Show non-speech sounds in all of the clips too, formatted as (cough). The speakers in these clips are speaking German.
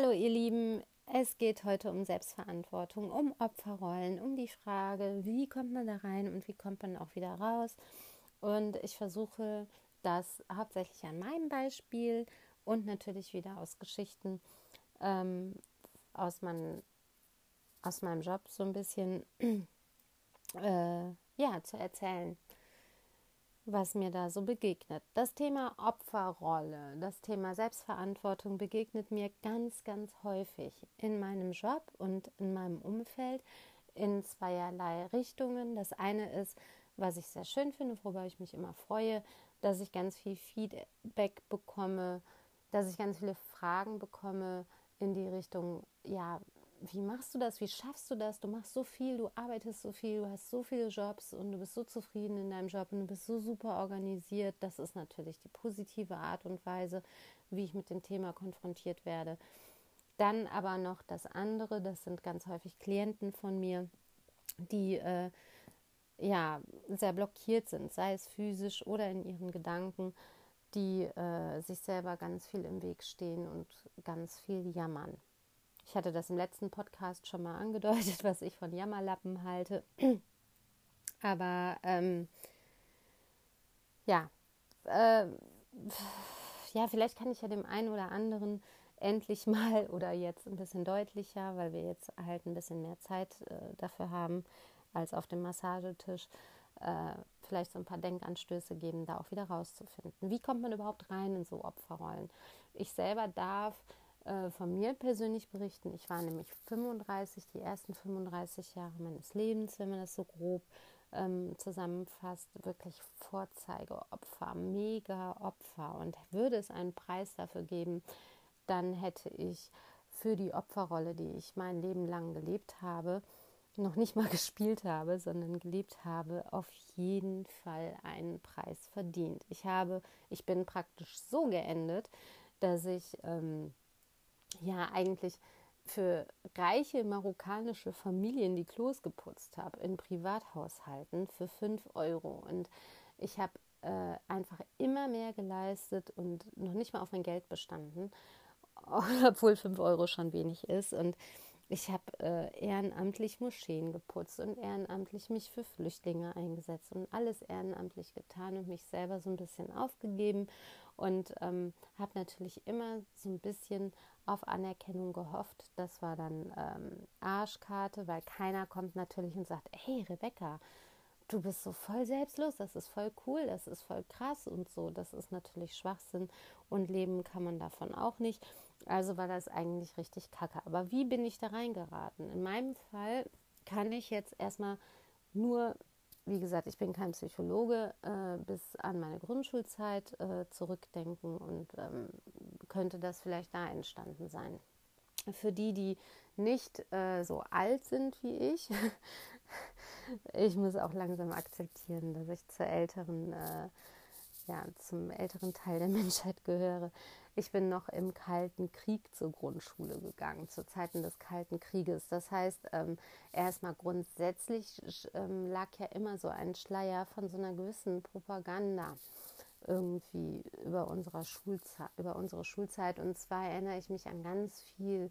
Hallo ihr Lieben, es geht heute um Selbstverantwortung, um Opferrollen, um die Frage, wie kommt man da rein und wie kommt man auch wieder raus. Und ich versuche das hauptsächlich an meinem Beispiel und natürlich wieder aus Geschichten ähm, aus, mein, aus meinem Job so ein bisschen (clears throat) äh, ja, zu erzählen was mir da so begegnet. Das Thema Opferrolle, das Thema Selbstverantwortung begegnet mir ganz, ganz häufig in meinem Job und in meinem Umfeld in zweierlei Richtungen. Das eine ist, was ich sehr schön finde, worüber ich mich immer freue, dass ich ganz viel Feedback bekomme, dass ich ganz viele Fragen bekomme in die Richtung, ja, wie machst du das? Wie schaffst du das? Du machst so viel, du arbeitest so viel, du hast so viele Jobs und du bist so zufrieden in deinem Job und du bist so super organisiert. Das ist natürlich die positive Art und Weise, wie ich mit dem Thema konfrontiert werde. Dann aber noch das andere, das sind ganz häufig Klienten von mir, die äh, ja sehr blockiert sind, sei es physisch oder in ihren Gedanken, die äh, sich selber ganz viel im Weg stehen und ganz viel jammern. Ich hatte das im letzten Podcast schon mal angedeutet, (laughs) was ich von Jammerlappen halte. Aber ähm, ja, äh, ja, vielleicht kann ich ja dem einen oder anderen endlich mal (laughs) oder jetzt ein bisschen deutlicher, weil wir jetzt halt ein bisschen mehr Zeit äh, dafür haben als auf dem Massagetisch, äh, vielleicht so ein paar Denkanstöße geben, da auch wieder rauszufinden. Wie kommt man überhaupt rein in so Opferrollen? Ich selber darf äh, von mir persönlich berichten. Ich war nämlich 35, die ersten 35 Jahre meines Lebens, wenn man das so grob ähm, zusammenfasst, wirklich Vorzeigeopfer, mega Opfer. Und würde es einen Preis dafür geben, dann hätte ich für die Opferrolle, die ich mein Leben lang gelebt habe, noch nicht mal (laughs) gespielt habe, sondern gelebt habe, auf jeden Fall einen Preis verdient. Ich habe, ich bin praktisch so geendet, dass ich ähm, ja eigentlich für reiche marokkanische Familien die Klos geputzt habe in Privathaushalten für 5 Euro. Und ich habe äh, einfach immer mehr geleistet und noch nicht mal auf mein Geld bestanden, (laughs) obwohl 5 Euro schon wenig ist. Und ich habe äh, ehrenamtlich Moscheen geputzt und ehrenamtlich mich für Flüchtlinge eingesetzt und alles ehrenamtlich getan und mich selber so ein bisschen aufgegeben und ähm, habe natürlich immer so ein bisschen auf Anerkennung gehofft. Das war dann ähm, Arschkarte, weil keiner kommt natürlich und sagt, hey Rebecca, du bist so voll selbstlos, das ist voll cool, das ist voll krass und so. Das ist natürlich Schwachsinn und leben kann man davon auch nicht. Also war das eigentlich richtig kacke. Aber wie bin ich da reingeraten? In meinem Fall kann ich jetzt erstmal nur wie gesagt, ich bin kein Psychologe, äh, bis an meine Grundschulzeit äh, zurückdenken und ähm, könnte das vielleicht da entstanden sein. Für die, die nicht äh, so alt sind wie ich, (laughs) ich muss auch langsam akzeptieren, dass ich zur älteren, äh, ja, zum älteren Teil der (laughs) Menschheit gehöre. Ich bin noch im Kalten Krieg zur Grundschule gegangen, zu Zeiten des Kalten Krieges. Das heißt, ähm, erstmal grundsätzlich ähm, lag ja immer so ein Schleier von so einer gewissen Propaganda irgendwie über, unserer Schulzeit, über unsere Schulzeit. Und zwar erinnere ich mich an ganz viel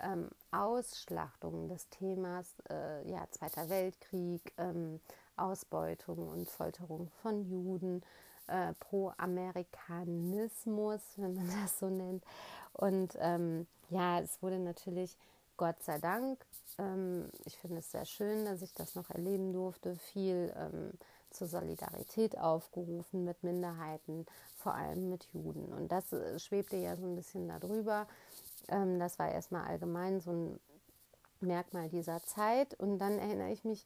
ähm, Ausschlachtungen des Themas äh, ja, Zweiter Weltkrieg, ähm, Ausbeutung und Folterung von Juden äh, Pro-Amerikanismus, wenn man (laughs) das so nennt. Und ähm, ja, es wurde natürlich, Gott sei Dank, ähm, ich finde es sehr schön, dass ich das noch erleben durfte, viel ähm, zur Solidarität aufgerufen mit Minderheiten, vor allem mit Juden. Und das äh, schwebte ja so ein bisschen darüber. Ähm, das war erstmal allgemein so ein Merkmal dieser Zeit. Und dann erinnere ich mich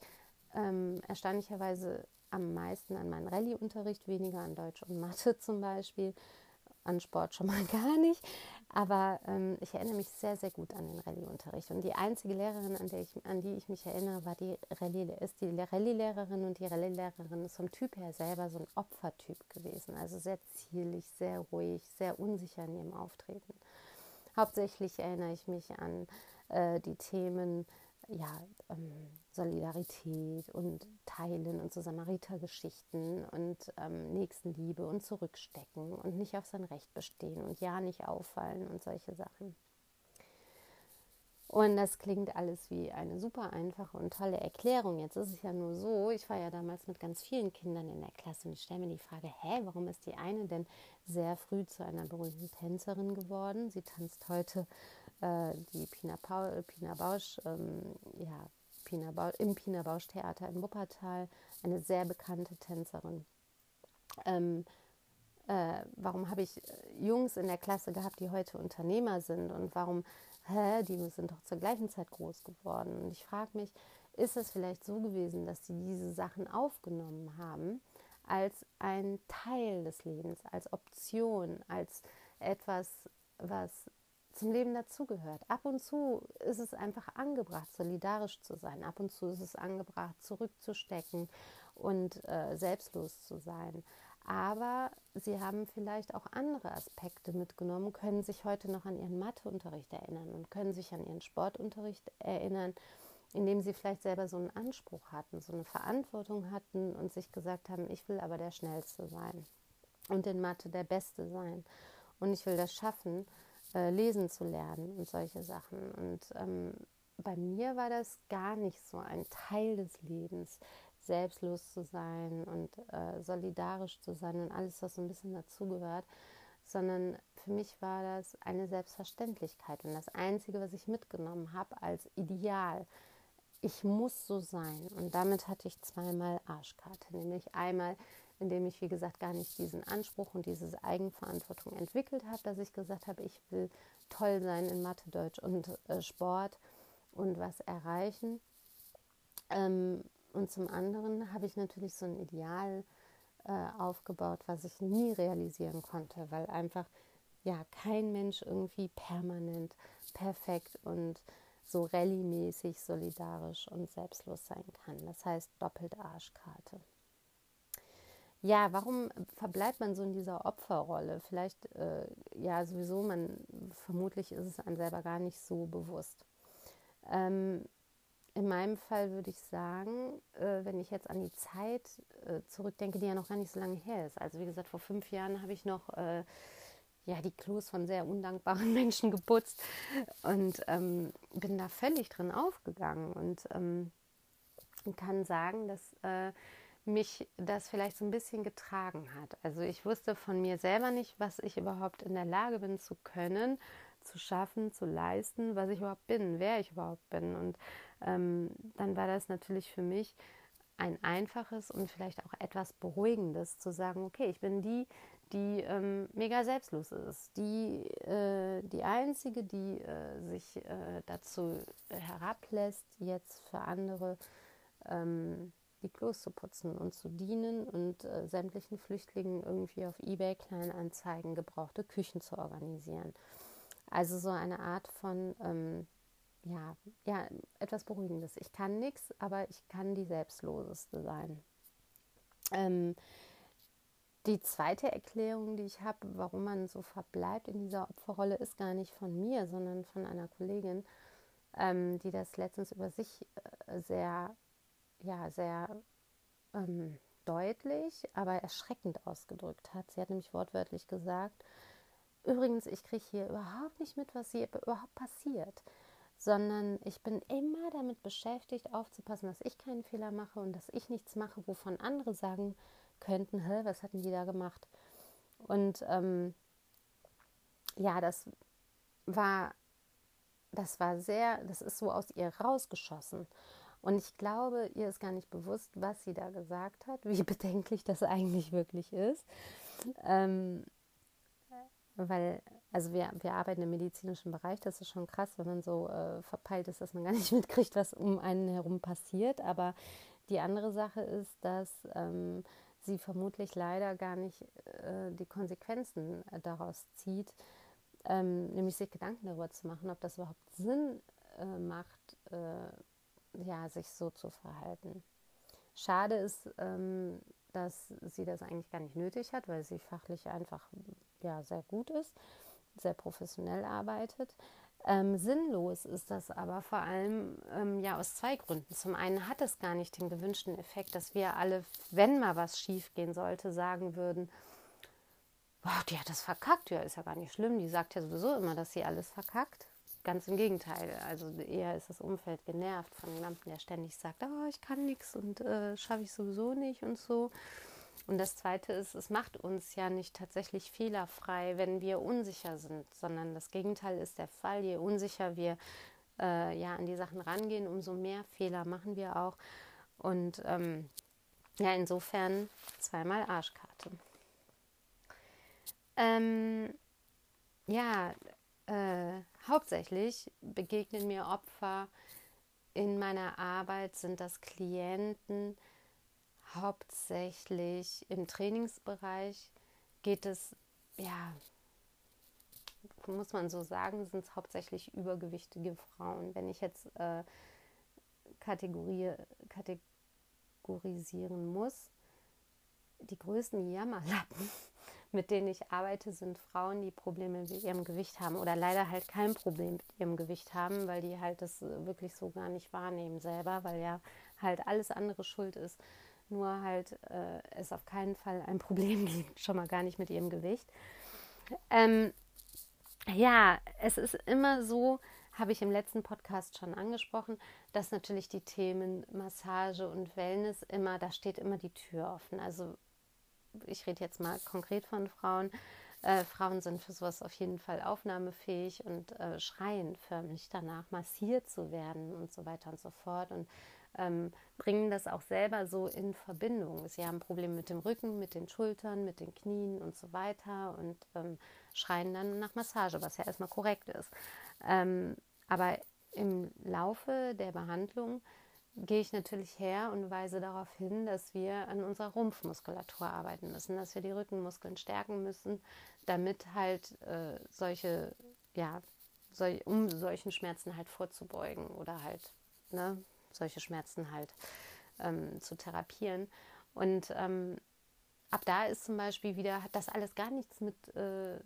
ähm, erstaunlicherweise am meisten an meinen Rallye-Unterricht, weniger an Deutsch und Mathe (laughs) zum Beispiel, an Sport schon mal gar nicht. Aber ähm, ich erinnere mich sehr, sehr gut an den Rallye-Unterricht. Und die einzige Lehrerin, an, ich, an die ich mich erinnere, war die Rallye, ist die Rallye-Lehrerin. Und die Rallye-Lehrerin ist vom Typ her selber so ein Opfertyp gewesen. Also sehr zierlich, sehr ruhig, sehr unsicher in ihrem Auftreten. Hauptsächlich erinnere ich mich an äh, die Themen ja, ähm, Solidarität und Teilen und so Samaritergeschichten und ähm, Nächstenliebe und Zurückstecken und nicht auf sein Recht bestehen und ja nicht auffallen und solche Sachen. Und das klingt alles wie eine super einfache und tolle Erklärung. Jetzt ist es ja nur so, ich war ja damals mit ganz vielen Kindern in der Klasse und ich stelle mir die Frage, hä, warum ist die eine denn sehr früh zu einer berühmten Tänzerin geworden? Sie tanzt heute äh, die Pina, Paul, Pina Bausch, ähm, ja, Pina Bausch, im Pina Bausch Theater in Wuppertal, eine sehr bekannte Tänzerin. Ähm, äh, warum habe ich Jungs in der Klasse gehabt, die heute Unternehmer sind und warum hä, die sind doch zur gleichen Zeit groß geworden. Und ich frage mich, ist es vielleicht so gewesen, dass sie diese Sachen aufgenommen haben als ein Teil des Lebens, als Option, als etwas, was zum Leben dazugehört. Ab und zu ist es einfach angebracht, solidarisch zu sein. Ab und zu ist es angebracht, zurückzustecken und äh, selbstlos zu sein aber sie haben vielleicht auch andere Aspekte mitgenommen, können sich heute noch an ihren Matheunterricht erinnern und können sich an ihren Sportunterricht erinnern, indem sie vielleicht selber so einen Anspruch hatten, so eine Verantwortung hatten und sich gesagt haben, ich will aber der Schnellste sein und in Mathe der Beste sein und ich will das schaffen, äh, lesen zu lernen und solche Sachen. Und ähm, bei mir war das gar nicht so ein Teil des Lebens selbstlos zu sein und äh, solidarisch zu sein und alles, was so ein bisschen dazugehört, sondern für mich war das eine Selbstverständlichkeit und das Einzige, was ich mitgenommen habe als Ideal. Ich muss so sein und damit hatte ich zweimal Arschkarte, nämlich einmal, indem ich, wie gesagt, gar nicht diesen Anspruch und diese Eigenverantwortung entwickelt habe, dass ich gesagt habe, ich will toll sein in Mathe, Deutsch und äh, Sport und was erreichen. Ähm, und zum anderen habe ich natürlich so ein Ideal äh, aufgebaut, was ich nie realisieren konnte, weil einfach ja kein Mensch irgendwie permanent perfekt und so rallye-mäßig solidarisch und selbstlos sein kann. Das heißt doppelt Arschkarte. Ja, warum verbleibt man so in dieser Opferrolle? Vielleicht, äh, ja, sowieso, man, vermutlich ist es einem selber gar nicht so bewusst. Ähm, in meinem Fall würde ich sagen, äh, wenn ich jetzt an die Zeit äh, zurückdenke, die ja noch gar nicht so lange her ist. Also wie gesagt, vor fünf Jahren habe ich noch äh, ja, die Klos von sehr undankbaren (laughs) Menschen geputzt und ähm, bin da völlig drin aufgegangen und ähm, kann sagen, dass äh, mich das vielleicht so ein bisschen getragen hat. Also ich wusste von mir selber nicht, was ich überhaupt in der Lage bin zu können, zu schaffen, zu leisten, was ich überhaupt bin, wer ich überhaupt bin. Und ähm, dann war das natürlich für mich ein einfaches und vielleicht auch etwas beruhigendes zu sagen, okay, ich bin die, die ähm, mega selbstlos ist, die, äh, die einzige, die äh, sich äh, dazu herablässt, jetzt für andere ähm, die Klos zu putzen und zu dienen und äh, sämtlichen Flüchtlingen irgendwie auf eBay Kleinanzeigen gebrauchte Küchen zu organisieren. Also so eine Art von ähm, ja, ja, etwas Beruhigendes. Ich kann nichts, aber ich kann die Selbstloseste sein. Ähm, die zweite Erklärung, die ich habe, warum man so verbleibt in dieser Opferrolle, ist gar nicht von mir, sondern von einer Kollegin, ähm, die das letztens über sich äh, sehr, ja, sehr ähm, deutlich, aber erschreckend ausgedrückt hat. Sie hat nämlich wortwörtlich gesagt, übrigens, ich kriege hier überhaupt nicht mit, was hier überhaupt passiert sondern ich bin immer damit beschäftigt, aufzupassen, dass ich keinen Fehler mache und dass ich nichts mache, wovon andere sagen könnten, Hä, was hatten die da gemacht? Und ähm, ja, das war, das war sehr, das ist so aus ihr rausgeschossen. Und ich glaube, ihr ist gar nicht bewusst, was sie da gesagt hat, (laughs) wie bedenklich das eigentlich wirklich ist. Ähm, weil also wir, wir arbeiten im medizinischen Bereich, das ist schon krass, wenn man so äh, verpeilt ist, dass man gar nicht (laughs) mitkriegt, was um einen herum passiert. Aber die andere Sache ist, dass ähm, sie vermutlich leider gar nicht äh, die Konsequenzen äh, daraus zieht, ähm, nämlich sich Gedanken darüber zu machen, ob das überhaupt Sinn äh, macht, äh, ja, sich so zu verhalten. Schade ist, ähm, dass sie das eigentlich gar nicht nötig hat, weil sie fachlich einfach ja, sehr gut ist sehr professionell arbeitet. Ähm, sinnlos ist das aber vor allem ähm, ja aus zwei Gründen. Zum einen hat es gar nicht den gewünschten Effekt, dass wir alle, wenn mal was schief gehen sollte, sagen würden, wow, die hat das verkackt. Ja, ist ja gar nicht schlimm. Die sagt ja sowieso immer, dass sie alles verkackt. Ganz im Gegenteil. Also eher ist das Umfeld genervt von jemandem, der ständig sagt, oh, ich kann nichts und äh, schaffe ich sowieso nicht und so. Und das Zweite ist, es macht uns ja nicht tatsächlich fehlerfrei, wenn wir unsicher sind, sondern das Gegenteil ist der Fall. Je unsicher wir äh, ja an die Sachen rangehen, umso mehr Fehler machen wir auch. Und ähm, ja, insofern zweimal Arschkarte. Ähm, ja, äh, hauptsächlich begegnen mir Opfer in meiner Arbeit, sind das Klienten, hauptsächlich im Trainingsbereich geht es, ja, muss man so sagen, sind es hauptsächlich übergewichtige Frauen. Wenn ich jetzt äh, Kategorie, kategorisieren muss, die größten Jammerlappen, mit denen ich arbeite, sind Frauen, die Probleme mit ihrem Gewicht haben oder leider halt kein Problem mit ihrem Gewicht haben, weil die halt das wirklich so gar nicht wahrnehmen selber, weil ja halt alles andere schuld ist nur halt äh, es auf keinen Fall ein (laughs) Problem gibt, schon mal gar nicht mit ihrem Gewicht. Ähm, ja, es ist immer so, habe ich im letzten Podcast schon angesprochen, dass natürlich die Themen Massage und Wellness immer, da steht immer die Tür offen. Also ich rede jetzt mal konkret von Frauen. Äh, Frauen sind für sowas auf jeden Fall aufnahmefähig und äh, schreien förmlich danach, massiert zu werden und so weiter und so fort. Und ähm, bringen das auch selber so in Verbindung. Sie haben Probleme mit dem Rücken, mit den Schultern, mit den Knien und so weiter und ähm, schreien dann nach Massage, was ja erstmal korrekt ist. Ähm, aber im Laufe der Behandlung gehe ich natürlich her und weise darauf hin, dass wir an unserer Rumpfmuskulatur arbeiten müssen, dass wir die Rückenmuskeln stärken müssen, damit halt äh, solche, ja, sol um solchen Schmerzen halt vorzubeugen oder halt ne, solche Schmerzen halt ähm, zu therapieren. Und ähm, ab da ist zum Beispiel wieder, hat das alles gar nichts mit, äh,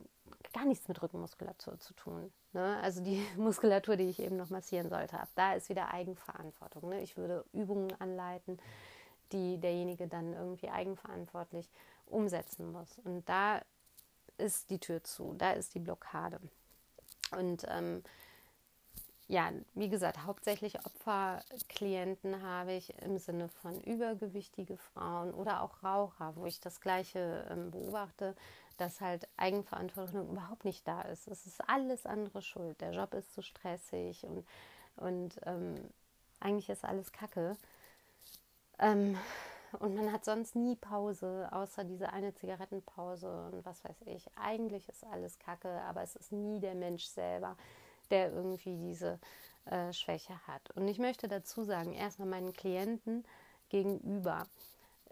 gar nichts mit Rückenmuskulatur zu tun. Ne? Also die (laughs) Muskulatur, die ich eben noch massieren sollte, da ist wieder Eigenverantwortung. Ne? Ich würde Übungen anleiten, die derjenige dann irgendwie eigenverantwortlich umsetzen muss. Und da ist die Tür zu, da ist die Blockade. Und ähm, ja, wie gesagt, hauptsächlich Opferklienten habe ich im Sinne von übergewichtige Frauen oder auch Raucher, wo ich das Gleiche ähm, beobachte, dass halt Eigenverantwortung überhaupt nicht da ist. Es ist alles andere schuld. Der Job ist zu stressig und, und ähm, eigentlich ist alles Kacke. Ähm, und man hat sonst nie Pause, außer diese eine Zigarettenpause und was weiß ich. Eigentlich ist alles Kacke, aber es ist nie der Mensch selber der irgendwie diese äh, Schwäche hat. Und ich möchte dazu sagen, erstmal meinen Klienten gegenüber.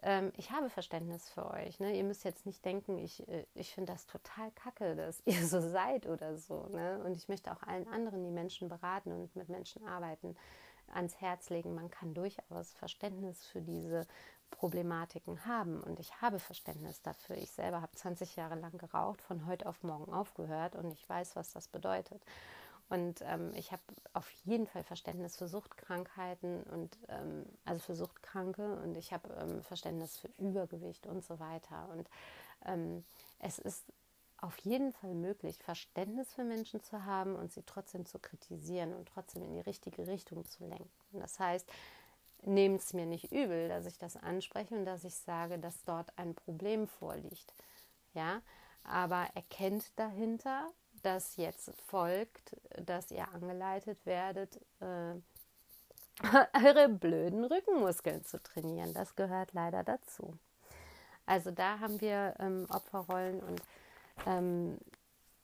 Ähm, ich habe Verständnis für euch. Ne? Ihr müsst jetzt nicht denken, ich, äh, ich finde das total kacke, dass (laughs) ihr so seid oder so. Ne? Und ich möchte auch allen anderen, die Menschen beraten und mit Menschen arbeiten, ans Herz legen. Man kann durchaus Verständnis für diese Problematiken haben. Und ich habe Verständnis dafür. Ich selber habe 20 Jahre lang geraucht, von heute auf morgen aufgehört und ich weiß, was das bedeutet. Und ähm, ich habe auf jeden Fall Verständnis für Suchtkrankheiten und ähm, also für Suchtkranke und ich habe ähm, Verständnis für Übergewicht und so weiter. Und ähm, es ist auf jeden Fall möglich, Verständnis für Menschen zu haben und sie trotzdem zu kritisieren und trotzdem in die richtige Richtung zu lenken. Das heißt, nehmt es mir nicht übel, dass ich das anspreche und dass ich sage, dass dort ein Problem vorliegt. Ja, aber erkennt dahinter, das jetzt folgt, dass ihr angeleitet werdet, äh, (laughs) eure blöden Rückenmuskeln zu trainieren. Das gehört leider dazu. Also da haben wir ähm, Opferrollen und ähm,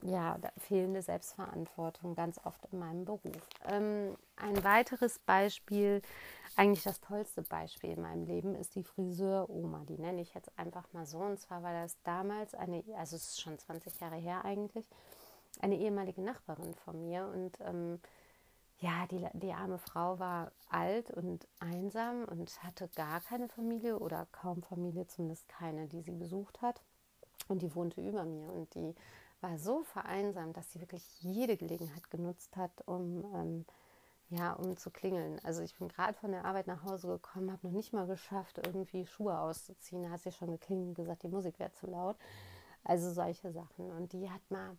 ja, fehlende Selbstverantwortung ganz oft in meinem Beruf. Ähm, ein weiteres Beispiel, eigentlich das tollste Beispiel in meinem Leben, ist die Friseur-Oma. Die nenne ich jetzt einfach mal so. Und zwar war das damals eine, also es ist schon 20 Jahre her eigentlich, eine ehemalige Nachbarin von mir. Und ähm, ja, die, die arme Frau war alt und einsam und hatte gar keine Familie oder kaum Familie, zumindest keine, die sie besucht hat. Und die wohnte über mir und die war so vereinsamt, dass sie wirklich jede Gelegenheit genutzt hat, um, ähm, ja, um zu klingeln. Also ich bin gerade von der Arbeit nach Hause gekommen, habe noch nicht mal geschafft, irgendwie Schuhe auszuziehen. Da hat sie schon geklingelt und gesagt, die Musik wäre zu laut. Also solche Sachen. Und die hat mal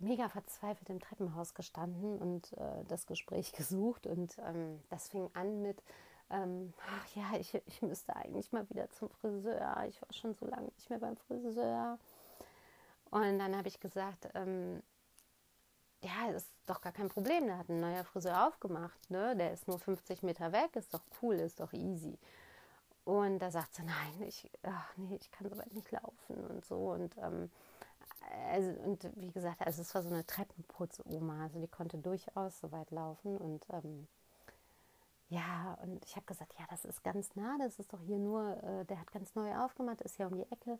mega verzweifelt im Treppenhaus gestanden und äh, das Gespräch (laughs) gesucht. Und ähm, das fing an mit, ähm, ach ja, ich, ich müsste eigentlich mal wieder zum Friseur. Ich war schon so lange nicht mehr beim Friseur. Und dann habe ich gesagt, ähm, ja, ist doch gar kein Problem. Da hat ein neuer Friseur aufgemacht. Ne? Der ist nur 50 Meter weg, ist doch cool, ist doch easy. Und da sagt sie, nein, ich, ach nee, ich kann so weit nicht laufen und so. Und, ähm, also, und wie gesagt, also es war so eine Treppenputz-Oma, also die konnte durchaus so weit laufen. Und ähm, ja, und ich habe gesagt, ja, das ist ganz nah, das ist doch hier nur, äh, der hat ganz neu aufgemacht, ist ja um die Ecke.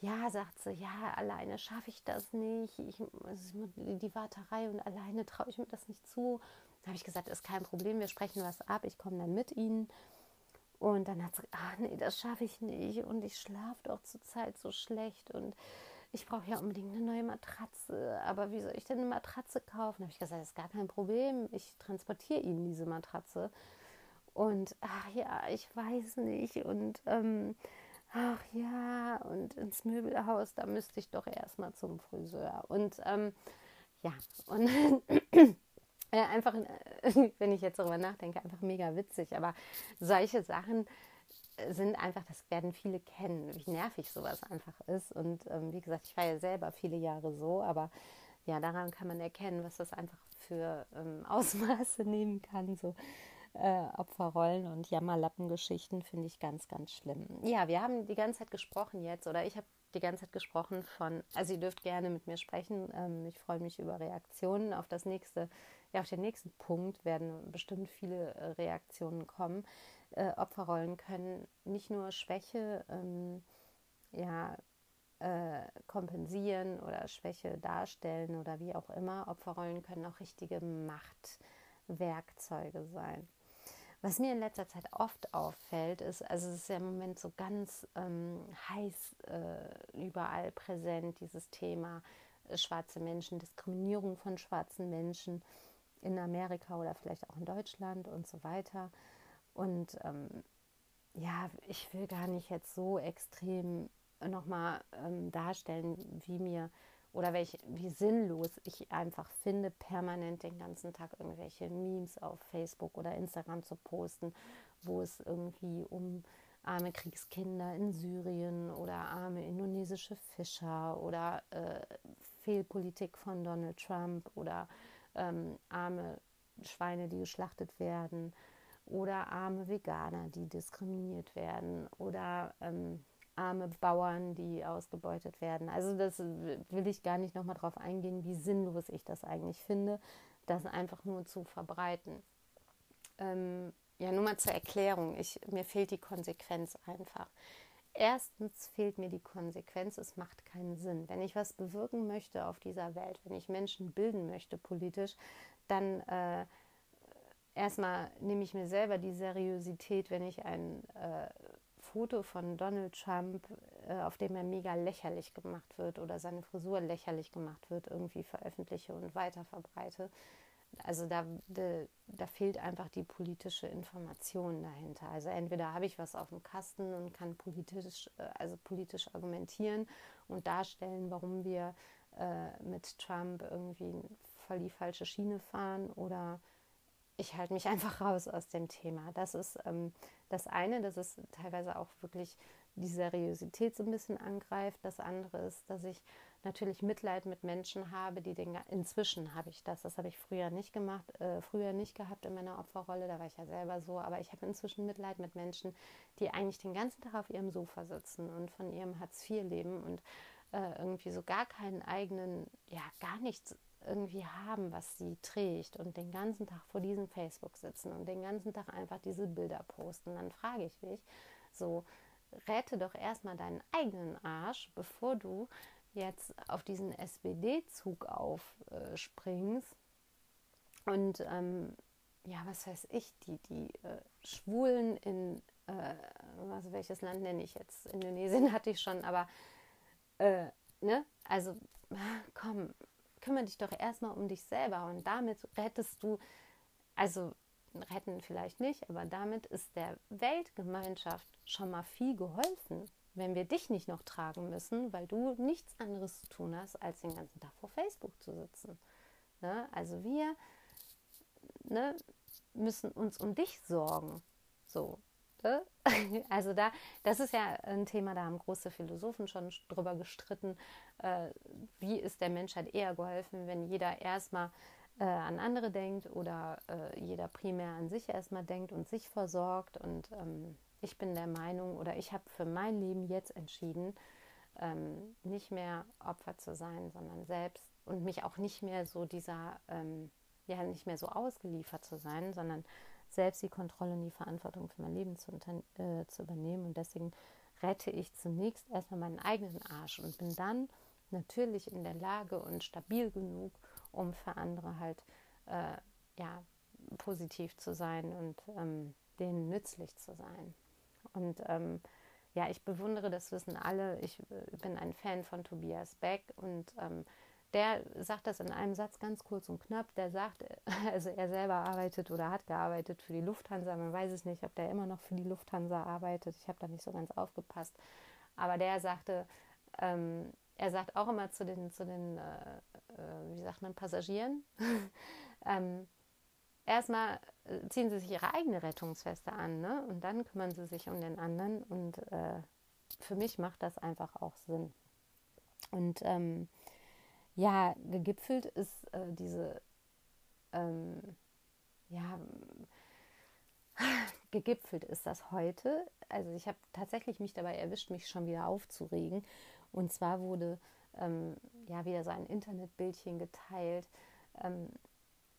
Ja, sagt sie, ja, alleine schaffe ich das nicht. Ich, also die Warterei und alleine traue ich mir das nicht zu. Da habe ich gesagt, ist kein Problem, wir sprechen was ab, ich komme dann mit Ihnen. Und dann hat sie, ach nee, das schaffe ich nicht. Und ich schlafe doch zurzeit so schlecht. Und ich brauche ja unbedingt eine neue Matratze. Aber wie soll ich denn eine Matratze kaufen? Da habe ich gesagt, das ist gar kein Problem. Ich transportiere Ihnen diese Matratze. Und ach ja, ich weiß nicht. Und ähm, ach ja, und ins Möbelhaus, da müsste ich doch erstmal zum Friseur. Und ähm, ja, und (clears throat) äh, einfach, (laughs) wenn ich jetzt darüber nachdenke, einfach mega witzig. Aber solche Sachen sind einfach, das werden viele kennen, wie nervig sowas einfach ist. Und ähm, wie gesagt, ich war ja selber viele Jahre so, aber ja, daran kann man erkennen, was das einfach für ähm, (laughs) Ausmaße nehmen kann. So äh, Opferrollen und Jammerlappengeschichten finde ich ganz, ganz schlimm. Ja, wir haben die ganze Zeit gesprochen jetzt, oder ich habe die ganze Zeit gesprochen von, also ihr dürft gerne mit mir sprechen. Ähm, ich freue mich über Reaktionen. Auf das nächste, ja, auf den nächsten Punkt werden bestimmt viele äh, Reaktionen kommen. Äh, Opferrollen können nicht nur Schwäche ähm, ja, äh, kompensieren oder Schwäche darstellen oder wie auch immer. Opferrollen können auch richtige Machtwerkzeuge sein. Was mir in letzter Zeit oft auffällt, ist, also es ist ja im Moment so ganz ähm, heiß äh, überall präsent, dieses Thema äh, schwarze Menschen, Diskriminierung von schwarzen Menschen in Amerika oder vielleicht auch in Deutschland und so weiter. Und ähm, ja, ich will gar nicht jetzt so extrem nochmal ähm, darstellen, wie mir oder welch, wie sinnlos ich einfach finde, permanent den ganzen Tag irgendwelche Memes auf Facebook oder Instagram zu posten, wo es irgendwie um arme Kriegskinder in Syrien oder arme indonesische Fischer oder äh, Fehlpolitik von Donald Trump oder ähm, arme Schweine, die geschlachtet werden oder arme Veganer, die diskriminiert werden oder ähm, arme Bauern, die ausgebeutet werden. Also das will ich gar nicht nochmal drauf eingehen, wie sinnlos ich das eigentlich finde, das einfach nur zu verbreiten. Ähm, ja, nur mal zur Erklärung. Ich, mir fehlt die Konsequenz einfach. Erstens fehlt mir die Konsequenz, es macht keinen Sinn. Wenn ich was bewirken möchte auf dieser Welt, wenn ich Menschen bilden möchte politisch, dann äh, erstmal nehme ich mir selber die Seriosität, wenn ich ein äh, Foto von Donald Trump, äh, auf dem er mega lächerlich gemacht wird oder seine Frisur lächerlich gemacht wird, irgendwie veröffentliche und weiter verbreite. Also da, de, da fehlt einfach die politische Information dahinter. Also entweder habe ich was auf dem Kasten und kann politisch, äh, also politisch argumentieren und darstellen, warum wir äh, mit Trump irgendwie voll die falsche Schiene fahren oder ich halte mich (laughs) einfach raus aus dem Thema. Das ist ähm, das eine, dass es teilweise auch wirklich die Seriosität so ein bisschen angreift. Das andere ist, dass ich natürlich Mitleid mit Menschen habe, die den inzwischen habe ich das. Das habe ich früher nicht gemacht, äh, früher nicht gehabt in meiner Opferrolle. Da war ich ja selber so. Aber ich habe inzwischen Mitleid mit Menschen, die eigentlich den ganzen Tag auf ihrem Sofa sitzen und von ihrem Hartz IV leben und äh, irgendwie so gar keinen eigenen, ja gar nichts irgendwie haben, was sie trägt und den ganzen Tag vor diesem Facebook sitzen und den ganzen Tag einfach diese Bilder posten, dann frage ich mich, so rette doch erstmal deinen eigenen Arsch, bevor du jetzt auf diesen SBD-Zug aufspringst. Und ähm, ja, was weiß ich, die, die äh, Schwulen in, äh, also welches Land nenne ich jetzt? Indonesien (laughs) hatte ich schon, aber äh, ne, also (laughs) komm, kümmere dich doch erstmal um dich selber und damit rettest du, also retten vielleicht nicht, aber damit ist der Weltgemeinschaft schon mal viel geholfen. wenn wir dich nicht noch tragen müssen, weil du nichts anderes zu tun hast, als den ganzen Tag vor Facebook zu sitzen. Ne? Also wir ne, müssen uns um dich sorgen. So. Ne? (laughs) Also da, das ist ja ein Thema, da haben große Philosophen schon drüber gestritten, äh, wie ist der Menschheit eher geholfen, wenn jeder erstmal äh, an andere denkt oder äh, jeder primär an sich erstmal denkt und sich versorgt. Und ähm, ich bin der Meinung oder ich habe für mein Leben jetzt entschieden, ähm, nicht mehr Opfer zu sein, sondern selbst und mich auch nicht mehr so dieser, ähm, ja, nicht mehr so ausgeliefert zu sein, sondern selbst die Kontrolle und die Verantwortung für mein Leben zu, äh, zu übernehmen. Und deswegen rette ich zunächst erstmal meinen eigenen Arsch und bin dann natürlich in der Lage und stabil genug, um für andere halt äh, ja, positiv zu sein und ähm, denen nützlich zu sein. Und ähm, ja, ich bewundere, das wissen alle. Ich äh, bin ein Fan von Tobias Beck und ähm, der sagt das in einem Satz ganz kurz und knapp. Der sagt, (laughs) also er selber arbeitet oder hat gearbeitet für die Lufthansa. Man weiß es nicht, ob der immer noch für die Lufthansa arbeitet. Ich habe da nicht so ganz aufgepasst. Aber der sagte, ähm, er sagt auch immer zu den, zu den äh, äh, wie sagt man, Passagieren, (laughs) ähm, erstmal äh, ziehen sie sich ihre eigene Rettungsweste an ne? und dann kümmern sie sich um den anderen. Und äh, für mich macht das einfach auch Sinn. Und ähm, ja, gegipfelt ist äh, diese, ähm, ja, (laughs) gegipfelt ist das heute. Also ich habe tatsächlich mich dabei erwischt, mich schon wieder aufzuregen. Und zwar wurde ähm, ja wieder so ein Internetbildchen geteilt, ähm,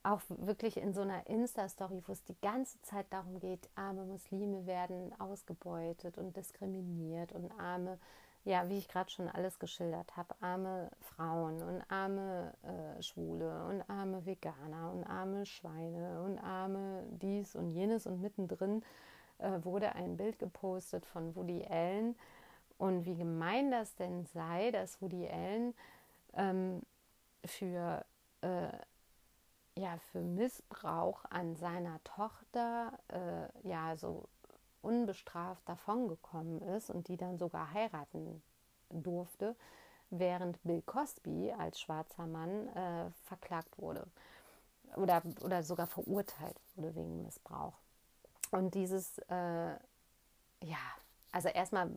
auch wirklich in so einer Insta-Story, wo es die ganze Zeit darum geht, arme Muslime werden ausgebeutet und diskriminiert und arme ja, wie ich gerade schon alles geschildert habe, arme Frauen und arme äh, Schwule und arme Veganer und arme Schweine und arme dies und jenes. Und mittendrin äh, wurde ein Bild gepostet von Woody Allen. Und wie gemein das denn sei, dass Woody Allen ähm, für äh, ja, für Missbrauch an seiner Tochter äh, ja so unbestraft davongekommen ist und die dann sogar heiraten durfte, während Bill Cosby als schwarzer Mann äh, verklagt wurde oder, oder sogar verurteilt wurde wegen Missbrauch. Und dieses, äh, ja, also erstmal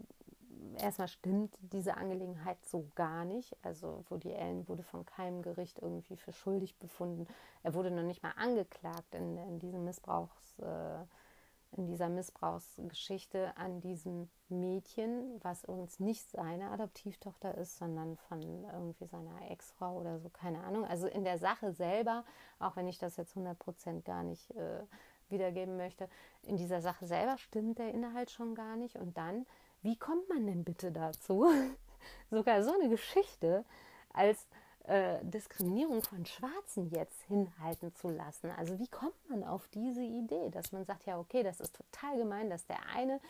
erstmal stimmt diese Angelegenheit so gar nicht. Also Woody Allen wurde von keinem Gericht irgendwie für schuldig befunden. Er wurde noch nicht mal angeklagt in, in diesem Missbrauchs, äh, in dieser Missbrauchsgeschichte an diesem Mädchen, was uns nicht seine Adoptivtochter ist, sondern von irgendwie seiner Ex-Frau oder so, keine Ahnung. Also in der Sache selber, auch wenn ich das jetzt 100% gar nicht äh, wiedergeben möchte, in dieser Sache selber stimmt der Inhalt schon gar nicht. Und dann, wie kommt man denn bitte dazu, (laughs) sogar so eine Geschichte als äh, Diskriminierung von Schwarzen jetzt hinhalten zu lassen. Also wie kommt man auf diese Idee, dass man sagt, ja, okay, das ist total gemein, dass der eine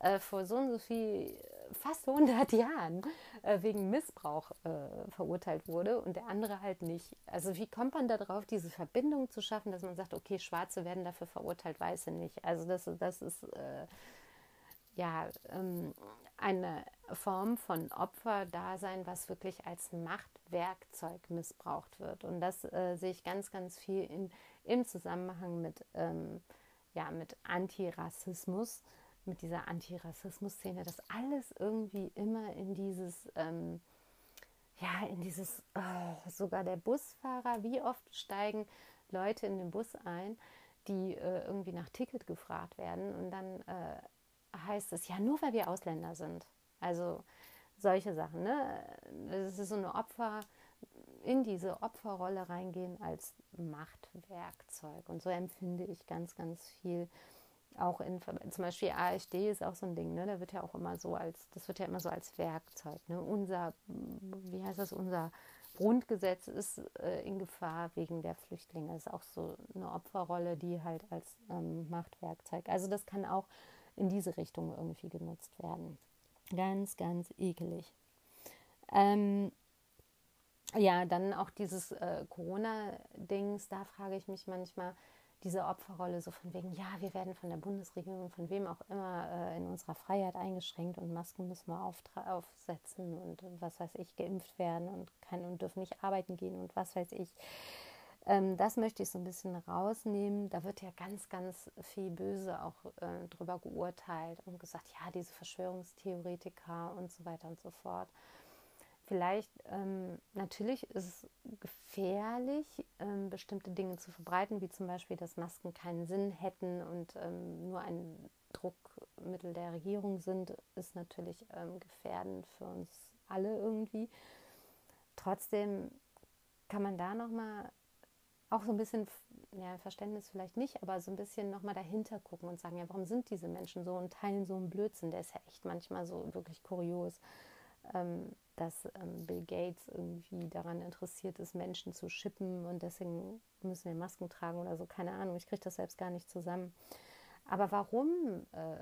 äh, vor so und so viel, fast 100 (laughs) Jahren äh, wegen Missbrauch äh, verurteilt wurde und der andere halt nicht. Also wie kommt man darauf, diese Verbindung zu schaffen, dass man sagt, okay, Schwarze werden dafür verurteilt, Weiße nicht. Also das, das ist äh, ja, ähm, eine Form von Opferdasein, was wirklich als Machtwerkzeug missbraucht wird. Und das äh, sehe ich ganz, ganz viel in, im Zusammenhang mit, ähm, ja, mit Antirassismus, mit dieser Antirassismus-Szene, dass alles irgendwie immer in dieses, ähm, ja, in dieses, oh, sogar der Busfahrer, wie oft steigen Leute in den Bus ein, die äh, irgendwie nach Ticket gefragt werden und dann äh, heißt es ja nur, weil wir Ausländer sind. Also solche Sachen. Ne? Das ist so eine Opfer, in diese Opferrolle reingehen als Machtwerkzeug. Und so empfinde ich ganz, ganz viel. Auch in zum Beispiel AfD ist auch so ein Ding, ne? Da wird ja auch immer so als, das wird ja immer so als Werkzeug. Ne? Unser, wie heißt das, unser Grundgesetz ist äh, in Gefahr wegen der Flüchtlinge. Das ist auch so eine Opferrolle, die halt als ähm, Machtwerkzeug. Also das kann auch in diese Richtung irgendwie genutzt werden. Ganz, ganz ekelig. Ähm, ja, dann auch dieses äh, Corona-Dings, da frage ich mich manchmal, diese Opferrolle so von wegen, ja, wir werden von der Bundesregierung, von wem auch immer, äh, in unserer Freiheit eingeschränkt und Masken müssen wir aufsetzen und was weiß ich, geimpft werden und, kann, und dürfen nicht arbeiten gehen und was weiß ich. Ähm, das möchte ich so ein bisschen rausnehmen. Da wird ja ganz, ganz viel Böse auch äh, drüber geurteilt und gesagt, ja, diese Verschwörungstheoretiker und so weiter und so fort. Vielleicht, ähm, natürlich ist es gefährlich, ähm, bestimmte Dinge zu verbreiten, wie zum Beispiel, dass Masken keinen Sinn hätten und ähm, nur ein Druckmittel der Regierung sind, ist natürlich ähm, gefährdend für uns alle irgendwie. Trotzdem kann man da nochmal auch so ein bisschen, ja, Verständnis vielleicht nicht, aber so ein bisschen nochmal dahinter gucken und sagen, ja, warum sind diese Menschen so und teilen so einen Blödsinn? Der ist ja echt manchmal so wirklich kurios, ähm, dass ähm, Bill Gates irgendwie daran interessiert ist, Menschen zu schippen und deswegen müssen wir Masken tragen oder so, keine Ahnung, ich kriege das selbst gar nicht zusammen. Aber warum, äh,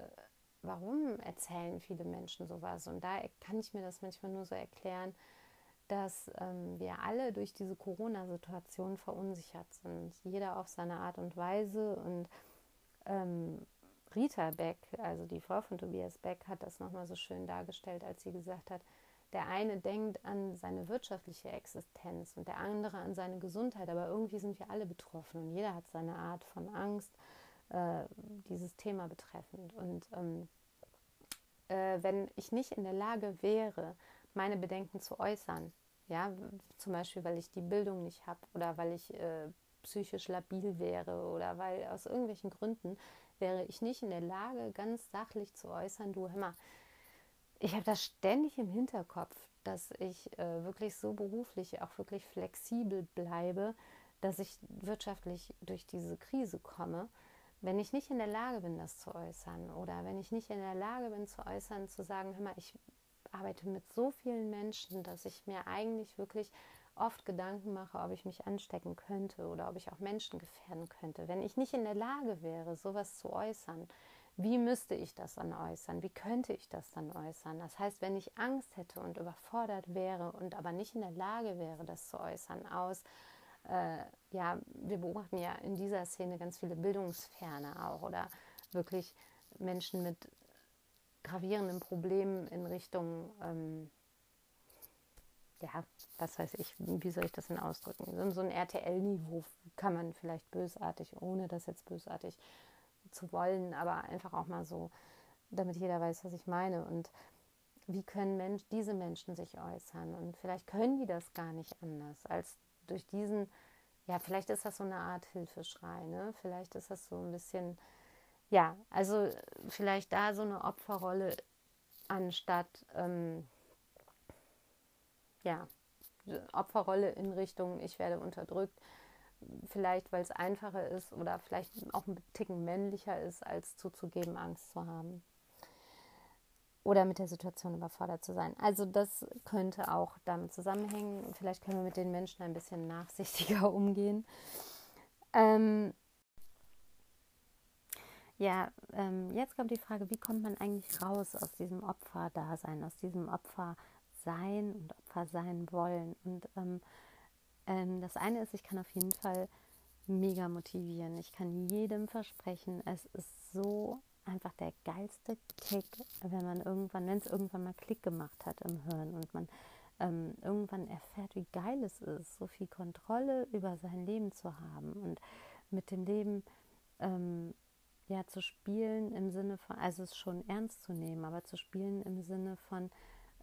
warum erzählen viele Menschen sowas? Und da kann ich mir das manchmal nur so erklären, dass ähm, wir alle durch diese Corona-Situation verunsichert sind. Jeder auf seine Art und Weise. Und ähm, Rita Beck, also die Frau von Tobias Beck, hat das nochmal so schön dargestellt, als sie gesagt hat, der eine denkt an seine wirtschaftliche Existenz und der andere an seine Gesundheit, aber irgendwie sind wir alle betroffen und jeder hat seine Art von Angst, äh, dieses Thema betreffend. Und ähm, äh, wenn ich nicht in der Lage wäre, meine Bedenken zu äußern, ja, zum Beispiel, weil ich die Bildung nicht habe oder weil ich äh, psychisch labil wäre oder weil aus irgendwelchen Gründen wäre ich nicht in der Lage, ganz sachlich zu äußern, du, mal, ich habe das ständig im Hinterkopf, dass ich äh, wirklich so beruflich auch wirklich flexibel bleibe, dass ich wirtschaftlich durch diese Krise komme. Wenn ich nicht in der Lage bin, das zu äußern oder wenn ich nicht in der Lage bin zu äußern, zu sagen, hör mal, ich arbeite mit so vielen Menschen, dass ich mir eigentlich wirklich oft Gedanken mache, ob ich mich anstecken könnte oder ob ich auch Menschen gefährden könnte. Wenn ich nicht in der Lage wäre, sowas zu äußern, wie müsste ich das dann äußern? Wie könnte ich das dann äußern? Das heißt, wenn ich Angst hätte und überfordert wäre und aber nicht in der Lage wäre, das zu äußern, aus, äh, ja, wir beobachten ja in dieser Szene ganz viele Bildungsferne auch oder wirklich Menschen mit gravierenden Problemen in Richtung, ähm, ja, was weiß ich, wie soll ich das denn ausdrücken? So ein RTL-Niveau kann man vielleicht bösartig, ohne das jetzt bösartig zu wollen, aber einfach auch mal so, damit jeder weiß, was ich meine. Und wie können Mensch, diese Menschen sich äußern? Und vielleicht können die das gar nicht anders, als durch diesen, ja, vielleicht ist das so eine Art Hilfeschrei, ne? Vielleicht ist das so ein bisschen ja, also vielleicht da so eine Opferrolle anstatt, ähm, ja, Opferrolle in Richtung, ich werde unterdrückt, vielleicht weil es einfacher ist oder vielleicht auch ein Ticken männlicher ist, als zuzugeben, Angst zu haben. Oder mit der Situation überfordert zu sein. Also das könnte auch damit zusammenhängen. Vielleicht können wir mit den Menschen ein bisschen nachsichtiger (laughs) umgehen. Ähm, ja, ähm, jetzt kommt die Frage, wie kommt man eigentlich raus aus diesem Opferdasein, aus diesem Opfersein und Opfersein wollen? Und ähm, ähm, das eine ist, ich kann auf jeden Fall mega motivieren. Ich kann jedem versprechen, es ist so einfach der geilste Kick, wenn man irgendwann, wenn es irgendwann mal Klick gemacht hat im Hirn und man ähm, irgendwann erfährt, wie geil es ist, so viel Kontrolle über sein Leben zu haben und mit dem Leben ähm, ja, zu spielen im Sinne von, also es schon ernst zu nehmen, aber zu spielen im Sinne von,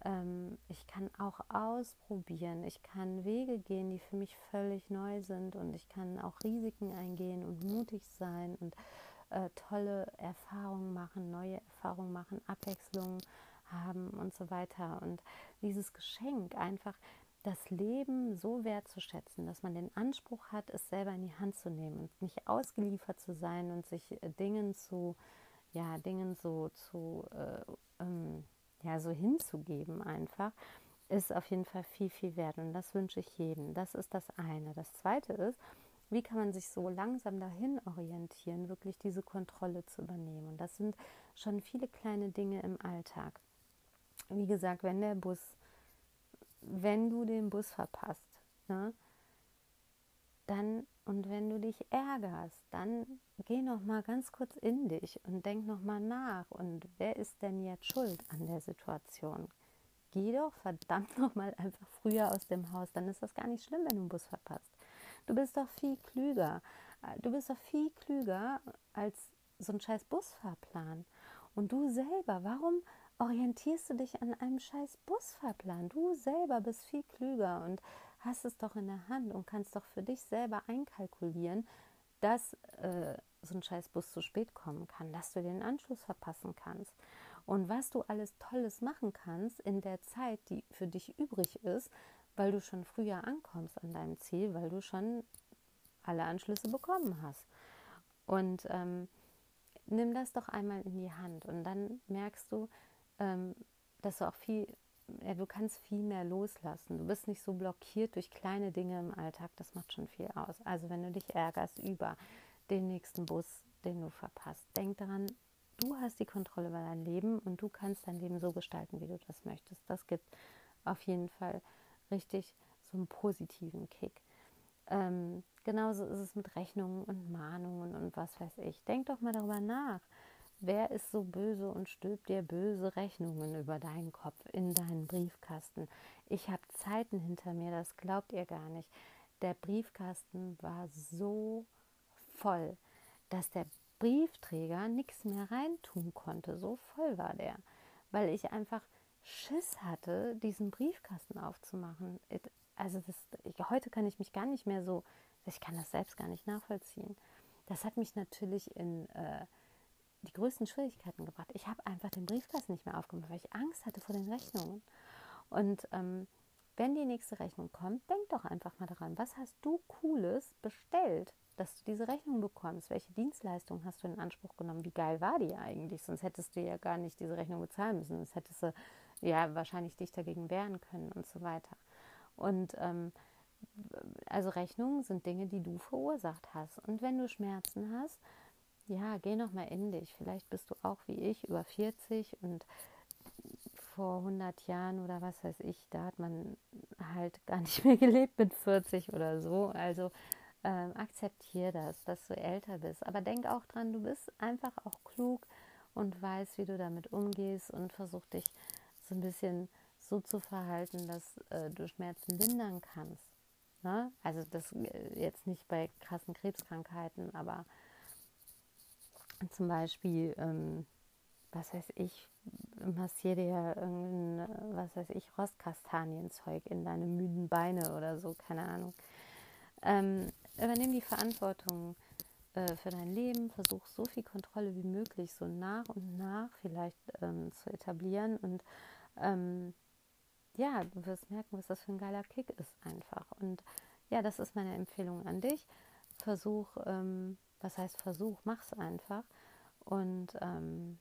ähm, ich kann auch ausprobieren, ich kann Wege gehen, die für mich völlig neu sind und ich kann auch Risiken eingehen und mutig sein und äh, tolle Erfahrungen machen, neue Erfahrungen machen, Abwechslung haben und so weiter. Und dieses Geschenk einfach das Leben so wertzuschätzen, dass man den Anspruch hat, es selber in die Hand zu nehmen und nicht ausgeliefert zu sein und sich äh, Dingen zu, ja, Dingen so zu, äh, ähm, ja, so hinzugeben einfach, ist auf jeden Fall viel, viel wert. Und das wünsche ich jedem. Das ist das eine. Das zweite ist, wie kann man sich so langsam dahin orientieren, wirklich diese Kontrolle zu übernehmen? Und das sind schon viele kleine Dinge im Alltag. Wie gesagt, wenn der Bus wenn du den Bus verpasst, ne, dann und wenn du dich ärgerst, dann geh noch mal ganz kurz in dich und denk noch mal nach und wer ist denn jetzt schuld an der Situation? Geh doch verdammt noch mal einfach früher aus dem Haus, dann ist das gar nicht schlimm, wenn du einen Bus verpasst. Du bist doch viel klüger. Du bist doch viel klüger als so ein scheiß Busfahrplan. Und du selber, warum orientierst du dich an einem scheiß Busfahrplan? Du selber bist viel klüger und hast es doch in der Hand und kannst doch für dich selber einkalkulieren, dass äh, so ein scheiß Bus zu spät kommen kann, dass du den Anschluss verpassen kannst und was du alles Tolles machen kannst in der Zeit, die für dich übrig ist, weil du schon früher ankommst an deinem Ziel, weil du schon alle Anschlüsse bekommen hast. Und ähm, nimm das doch einmal in die Hand und dann merkst du, ähm, dass du auch viel, ja, du kannst viel mehr loslassen. Du bist nicht so blockiert durch kleine Dinge im Alltag, das macht schon viel aus. Also wenn du dich ärgerst über den nächsten Bus, den du verpasst, denk daran, du hast die Kontrolle über dein Leben und du kannst dein Leben so gestalten, wie du das möchtest. Das gibt auf jeden Fall richtig so einen positiven Kick. Ähm, genauso ist es mit Rechnungen und Mahnungen und was weiß ich. Denk doch mal darüber nach. Wer ist so böse und stülpt dir böse Rechnungen über deinen Kopf in deinen Briefkasten? Ich habe Zeiten hinter mir, das glaubt ihr gar nicht. Der Briefkasten war so voll, dass der Briefträger nichts mehr reintun konnte. So voll war der, weil ich einfach Schiss hatte, diesen Briefkasten aufzumachen. Also das, heute kann ich mich gar nicht mehr so, ich kann das selbst gar nicht nachvollziehen. Das hat mich natürlich in äh, die größten Schwierigkeiten gebracht. Ich habe einfach den Briefkasten nicht mehr aufgemacht, weil ich Angst hatte vor den Rechnungen. Und ähm, wenn die nächste Rechnung kommt, denk doch einfach mal daran, was hast du Cooles bestellt, dass du diese Rechnung bekommst? Welche Dienstleistung hast du in Anspruch genommen? Wie geil war die eigentlich? Sonst hättest du ja gar nicht diese Rechnung bezahlen müssen. Sonst hättest du ja wahrscheinlich dich dagegen wehren können und so weiter. Und ähm, also Rechnungen sind Dinge, die du verursacht hast. Und wenn du Schmerzen hast, ja, geh noch mal in dich. Vielleicht bist du auch wie ich über 40 und vor 100 Jahren oder was weiß ich, da hat man halt (laughs) gar nicht mehr gelebt mit 40 oder so. Also ähm, akzeptiere das, dass du älter bist. Aber denk auch dran, du bist einfach auch klug und weißt, wie du damit umgehst und versuch dich so ein bisschen so zu verhalten, dass äh, du Schmerzen lindern kannst. Ne? Also das äh, jetzt nicht bei krassen Krebskrankheiten, aber zum Beispiel, ähm, was weiß ich, massiere dir irgendein, was weiß ich, Rostkastanienzeug in deine müden Beine oder so, keine Ahnung. Ähm, übernimm die Verantwortung äh, für dein Leben, versuch so viel Kontrolle wie möglich so nach und nach vielleicht ähm, zu etablieren und ähm, ja, du wirst merken, was das für ein geiler Kick ist einfach. Und ja, das ist meine Empfehlung an dich. Versuch, ähm, was heißt Versuch, mach's einfach und ähm,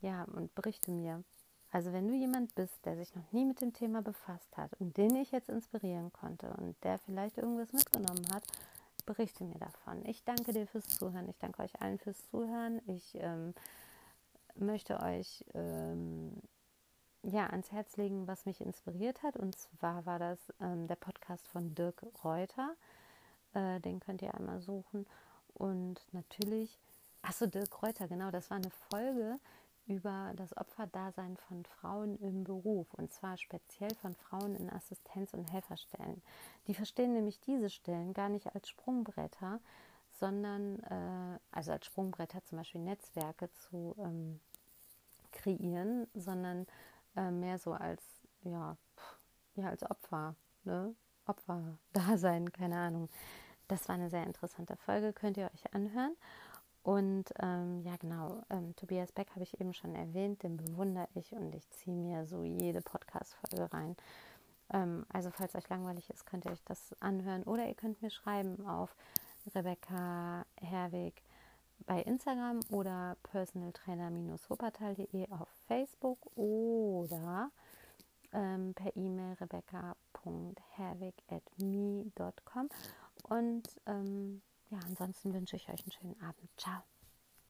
ja, und berichte mir. Also wenn du jemand bist, der sich noch nie mit dem Thema befasst hat und den ich jetzt inspirieren konnte und der vielleicht irgendwas mitgenommen hat, berichte mir davon. Ich danke dir fürs Zuhören. Ich danke euch allen fürs Zuhören. Ich ähm, möchte euch ähm, ja ans Herz legen, was mich inspiriert hat. Und zwar war das ähm, der Podcast von Dirk Reuter. Äh, den könnt ihr einmal suchen. Und natürlich, achso, Dirk Reuter, genau, das war eine Folge über das Opferdasein von Frauen im Beruf und zwar speziell von Frauen in Assistenz- und Helferstellen. Die verstehen nämlich diese Stellen gar nicht als Sprungbretter, sondern äh, also als Sprungbretter zum Beispiel Netzwerke zu ähm, kreieren, sondern äh, mehr so als ja, ja als Opfer, ne? Opferdasein, keine Ahnung. Das war eine sehr interessante Folge, könnt ihr euch anhören. Und ähm, ja, genau, ähm, Tobias Beck habe ich eben schon erwähnt, den bewundere ich und ich ziehe mir so jede Podcast-Folge rein. Ähm, also, falls euch langweilig ist, könnt ihr euch das anhören oder ihr könnt mir schreiben auf Rebecca Herwig bei Instagram oder personaltrainer-wuppertal.de auf Facebook oder ähm, per E-Mail rebecca.herwig.me.com und ähm, ja, ansonsten wünsche ich euch einen schönen Abend. Ciao.